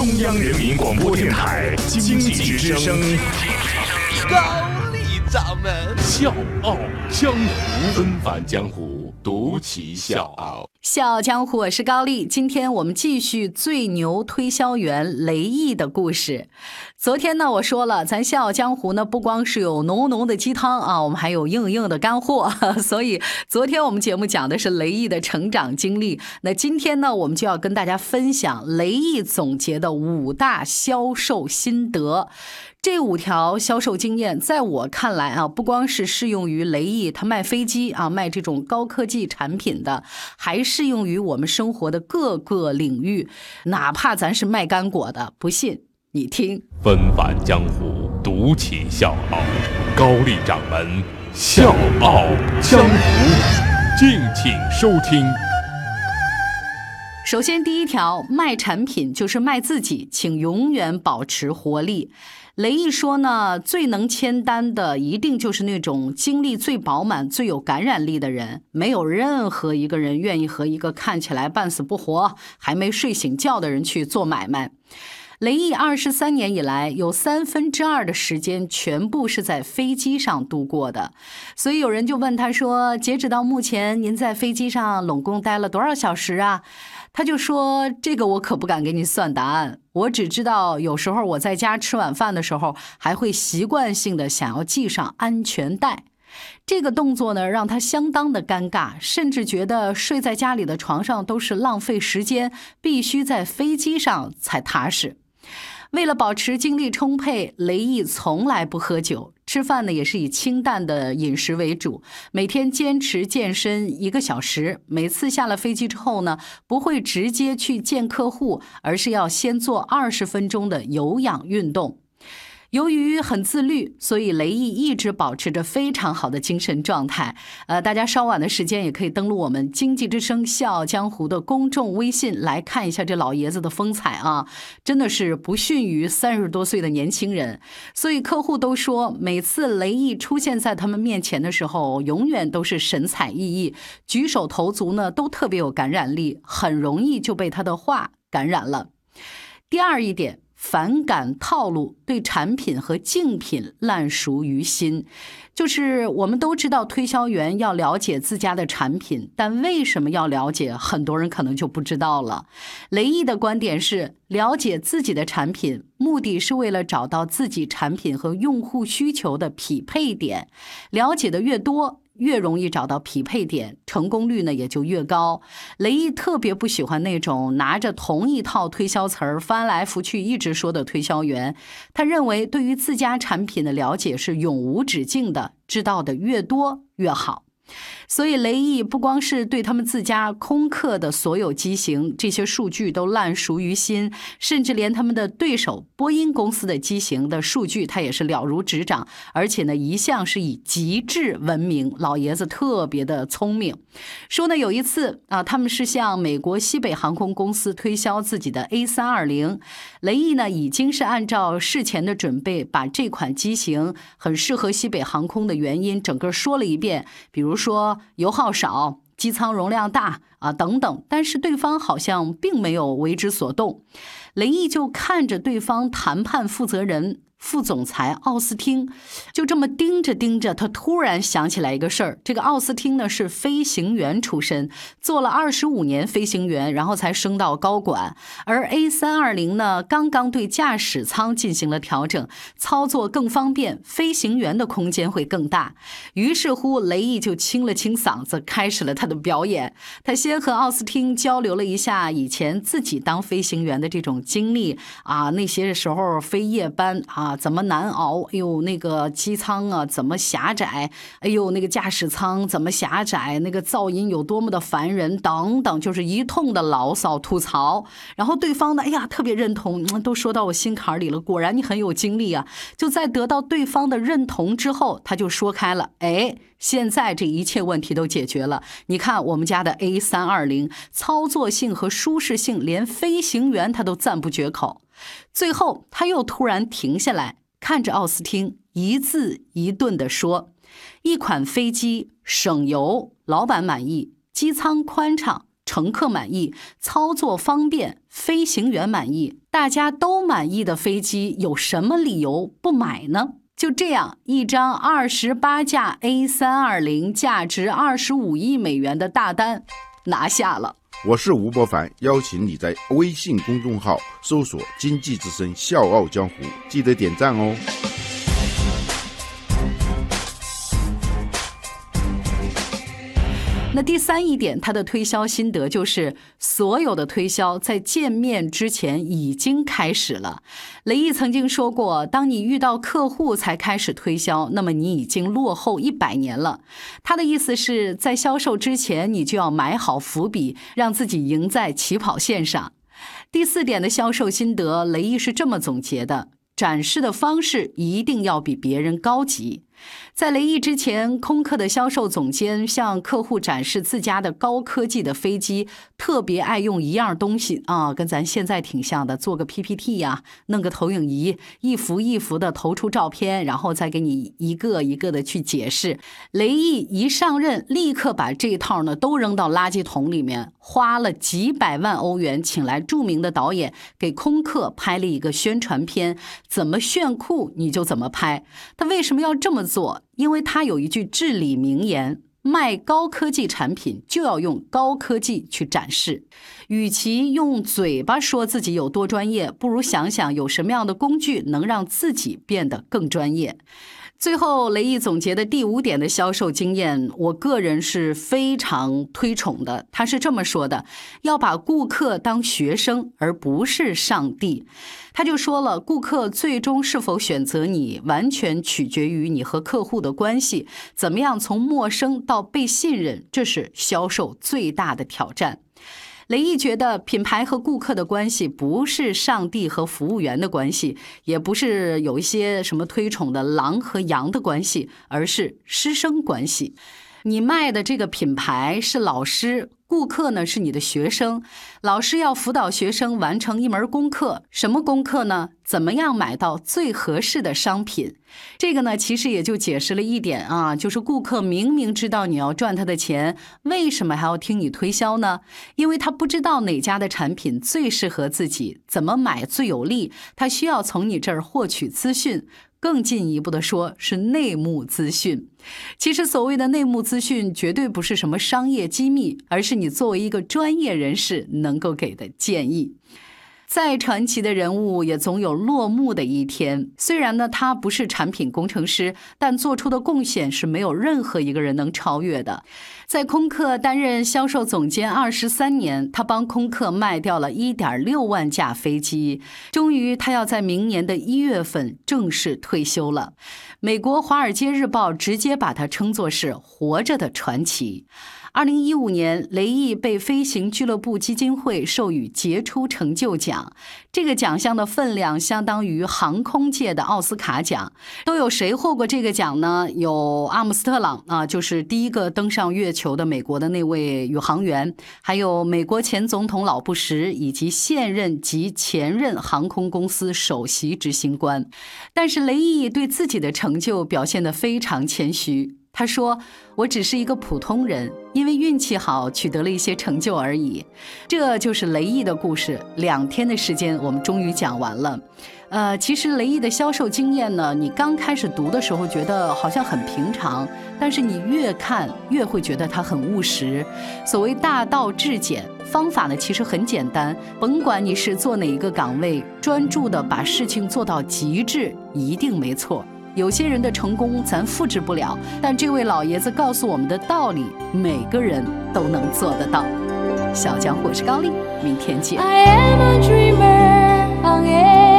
中央人民广播电台经济之声，高丽掌门笑傲江湖，纷繁江湖，独骑笑傲。笑傲江湖，我是高丽。今天我们继续最牛推销员雷毅的故事。昨天呢，我说了，咱笑傲江湖呢，不光是有浓浓的鸡汤啊，我们还有硬硬的干货。所以昨天我们节目讲的是雷毅的成长经历。那今天呢，我们就要跟大家分享雷毅总结的五大销售心得。这五条销售经验，在我看来啊，不光是适用于雷毅他卖飞机啊，卖这种高科技产品的，还是适用于我们生活的各个领域。哪怕咱是卖干果的，不信你听。纷繁江湖，独起笑傲，高丽掌门笑傲江湖，敬请收听。首先，第一条，卖产品就是卖自己，请永远保持活力。雷毅说呢，最能签单的一定就是那种精力最饱满、最有感染力的人。没有任何一个人愿意和一个看起来半死不活、还没睡醒觉的人去做买卖。雷毅二十三年以来，有三分之二的时间全部是在飞机上度过的。所以有人就问他说：“截止到目前，您在飞机上拢共待了多少小时啊？”他就说：“这个我可不敢给你算答案，我只知道有时候我在家吃晚饭的时候，还会习惯性的想要系上安全带。这个动作呢，让他相当的尴尬，甚至觉得睡在家里的床上都是浪费时间，必须在飞机上才踏实。”为了保持精力充沛，雷毅从来不喝酒，吃饭呢也是以清淡的饮食为主。每天坚持健身一个小时，每次下了飞机之后呢，不会直接去见客户，而是要先做二十分钟的有氧运动。由于很自律，所以雷毅一直保持着非常好的精神状态。呃，大家稍晚的时间也可以登录我们经济之声《笑傲江湖》的公众微信来看一下这老爷子的风采啊，真的是不逊于三十多岁的年轻人。所以客户都说，每次雷毅出现在他们面前的时候，永远都是神采奕奕，举手投足呢都特别有感染力，很容易就被他的话感染了。第二一点。反感套路，对产品和竞品烂熟于心。就是我们都知道，推销员要了解自家的产品，但为什么要了解？很多人可能就不知道了。雷毅的观点是，了解自己的产品，目的是为了找到自己产品和用户需求的匹配点。了解的越多。越容易找到匹配点，成功率呢也就越高。雷毅特别不喜欢那种拿着同一套推销词儿翻来覆去一直说的推销员。他认为，对于自家产品的了解是永无止境的，知道的越多越好。所以雷毅不光是对他们自家空客的所有机型这些数据都烂熟于心，甚至连他们的对手波音公司的机型的数据他也是了如指掌，而且呢一向是以极致闻名。老爷子特别的聪明，说呢有一次啊，他们是向美国西北航空公司推销自己的 A 三二零，雷毅呢已经是按照事前的准备，把这款机型很适合西北航空的原因整个说了一遍，比如说。油耗少，机舱容量大啊，等等，但是对方好像并没有为之所动。雷毅就看着对方谈判负责人。副总裁奥斯汀就这么盯着盯着，他突然想起来一个事儿。这个奥斯汀呢是飞行员出身，做了二十五年飞行员，然后才升到高管。而 A 三二零呢，刚刚对驾驶舱进行了调整，操作更方便，飞行员的空间会更大。于是乎，雷毅就清了清嗓子，开始了他的表演。他先和奥斯汀交流了一下以前自己当飞行员的这种经历啊，那些时候飞夜班啊。怎么难熬？哎呦，那个机舱啊，怎么狭窄？哎呦，那个驾驶舱怎么狭窄？那个噪音有多么的烦人？等等，就是一通的牢骚吐槽。然后对方呢，哎呀，特别认同，都说到我心坎里了。果然你很有经历啊！就在得到对方的认同之后，他就说开了。哎，现在这一切问题都解决了。你看我们家的 A 三二零，操作性和舒适性，连飞行员他都赞不绝口。最后，他又突然停下来，看着奥斯汀，一字一顿地说：“一款飞机省油，老板满意，机舱宽敞，乘客满意，操作方便，飞行员满意，大家都满意的飞机，有什么理由不买呢？就这样，一张二十八架 A 三二零，价值二十五亿美元的大单拿下了。我是吴伯凡，邀请你在微信公众号搜索“经济之声笑傲江湖”，记得点赞哦。那第三一点，他的推销心得就是，所有的推销在见面之前已经开始了。雷毅曾经说过，当你遇到客户才开始推销，那么你已经落后一百年了。他的意思是在销售之前，你就要埋好伏笔，让自己赢在起跑线上。第四点的销售心得，雷毅是这么总结的：展示的方式一定要比别人高级。在雷毅之前，空客的销售总监向客户展示自家的高科技的飞机，特别爱用一样东西啊，跟咱现在挺像的，做个 PPT 呀，弄个投影仪，一幅一幅的投出照片，然后再给你一个一个的去解释。雷毅一上任，立刻把这套呢都扔到垃圾桶里面，花了几百万欧元，请来著名的导演给空客拍了一个宣传片，怎么炫酷你就怎么拍。他为什么要这么？做，因为他有一句至理名言：卖高科技产品就要用高科技去展示。与其用嘴巴说自己有多专业，不如想想有什么样的工具能让自己变得更专业。最后，雷毅总结的第五点的销售经验，我个人是非常推崇的。他是这么说的：要把顾客当学生，而不是上帝。他就说了，顾客最终是否选择你，完全取决于你和客户的关系。怎么样从陌生到被信任，这是销售最大的挑战。雷毅觉得，品牌和顾客的关系不是上帝和服务员的关系，也不是有一些什么推崇的狼和羊的关系，而是师生关系。你卖的这个品牌是老师。顾客呢是你的学生，老师要辅导学生完成一门功课，什么功课呢？怎么样买到最合适的商品？这个呢，其实也就解释了一点啊，就是顾客明明知道你要赚他的钱，为什么还要听你推销呢？因为他不知道哪家的产品最适合自己，怎么买最有利，他需要从你这儿获取资讯。更进一步的说，是内幕资讯。其实，所谓的内幕资讯，绝对不是什么商业机密，而是你作为一个专业人士能够给的建议。再传奇的人物也总有落幕的一天。虽然呢，他不是产品工程师，但做出的贡献是没有任何一个人能超越的。在空客担任销售总监二十三年，他帮空客卖掉了一点六万架飞机。终于，他要在明年的一月份正式退休了。美国《华尔街日报》直接把他称作是活着的传奇。二零一五年，雷毅被飞行俱乐部基金会授予杰出成就奖，这个奖项的分量相当于航空界的奥斯卡奖。都有谁获过这个奖呢？有阿姆斯特朗啊，就是第一个登上月球的美国的那位宇航员，还有美国前总统老布什以及现任及前任航空公司首席执行官。但是雷毅对自己的成就表现得非常谦虚。他说：“我只是一个普通人，因为运气好取得了一些成就而已。”这就是雷毅的故事。两天的时间，我们终于讲完了。呃，其实雷毅的销售经验呢，你刚开始读的时候觉得好像很平常，但是你越看越会觉得他很务实。所谓大道至简，方法呢其实很简单。甭管你是做哪一个岗位，专注的把事情做到极致，一定没错。有些人的成功咱复制不了，但这位老爷子告诉我们的道理，每个人都能做得到。小江我是高丽，明天见。I am a dreamer on air,